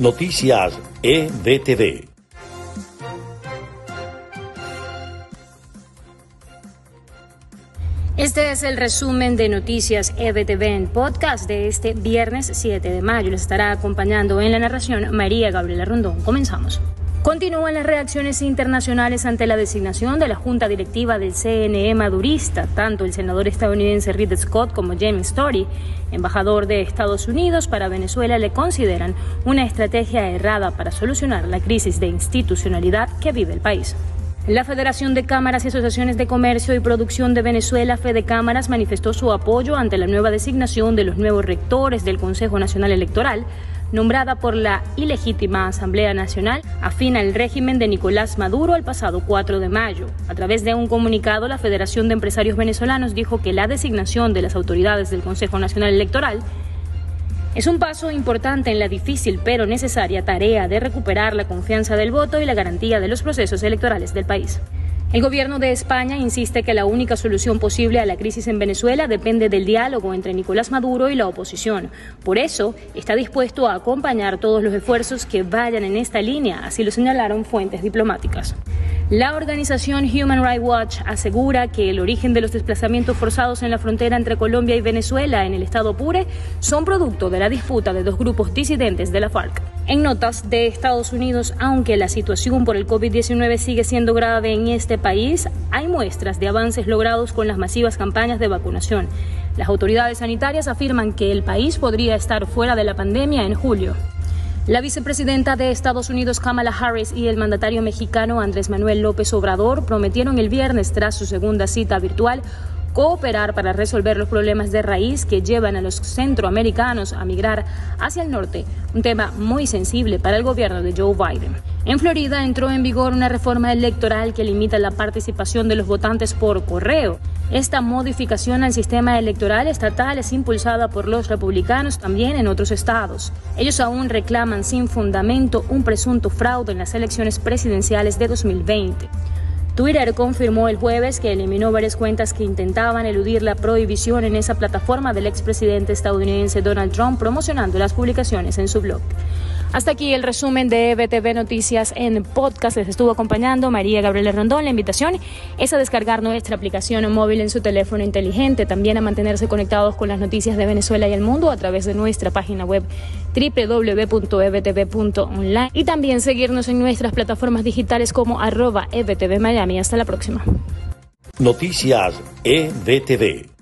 Noticias EBTV. Este es el resumen de Noticias EBTV en podcast de este viernes 7 de mayo. Les estará acompañando en la narración María Gabriela Rondón. Comenzamos. Continúan las reacciones internacionales ante la designación de la Junta Directiva del CNE madurista. Tanto el senador estadounidense Reed Scott como James Story, embajador de Estados Unidos para Venezuela, le consideran una estrategia errada para solucionar la crisis de institucionalidad que vive el país. La Federación de Cámaras y Asociaciones de Comercio y Producción de Venezuela, Fede Cámaras, manifestó su apoyo ante la nueva designación de los nuevos rectores del Consejo Nacional Electoral nombrada por la ilegítima Asamblea Nacional, afín al régimen de Nicolás Maduro el pasado 4 de mayo. A través de un comunicado, la Federación de Empresarios Venezolanos dijo que la designación de las autoridades del Consejo Nacional Electoral es un paso importante en la difícil pero necesaria tarea de recuperar la confianza del voto y la garantía de los procesos electorales del país. El gobierno de España insiste que la única solución posible a la crisis en Venezuela depende del diálogo entre Nicolás Maduro y la oposición. Por eso, está dispuesto a acompañar todos los esfuerzos que vayan en esta línea, así lo señalaron fuentes diplomáticas. La organización Human Rights Watch asegura que el origen de los desplazamientos forzados en la frontera entre Colombia y Venezuela en el estado Pure son producto de la disputa de dos grupos disidentes de la FARC. En notas de Estados Unidos, aunque la situación por el COVID-19 sigue siendo grave en este país, hay muestras de avances logrados con las masivas campañas de vacunación. Las autoridades sanitarias afirman que el país podría estar fuera de la pandemia en julio. La vicepresidenta de Estados Unidos, Kamala Harris, y el mandatario mexicano Andrés Manuel López Obrador prometieron el viernes, tras su segunda cita virtual, cooperar para resolver los problemas de raíz que llevan a los centroamericanos a migrar hacia el norte, un tema muy sensible para el gobierno de Joe Biden. En Florida entró en vigor una reforma electoral que limita la participación de los votantes por correo. Esta modificación al sistema electoral estatal es impulsada por los republicanos también en otros estados. Ellos aún reclaman sin fundamento un presunto fraude en las elecciones presidenciales de 2020. Twitter confirmó el jueves que eliminó varias cuentas que intentaban eludir la prohibición en esa plataforma del expresidente estadounidense Donald Trump promocionando las publicaciones en su blog. Hasta aquí el resumen de BTV Noticias en podcast. Les estuvo acompañando María Gabriela Rondón. La invitación es a descargar nuestra aplicación móvil en su teléfono inteligente, también a mantenerse conectados con las noticias de Venezuela y el mundo a través de nuestra página web www.ebtv.online y también seguirnos en nuestras plataformas digitales como arroba ebtv Miami. Hasta la próxima. Noticias EBTV.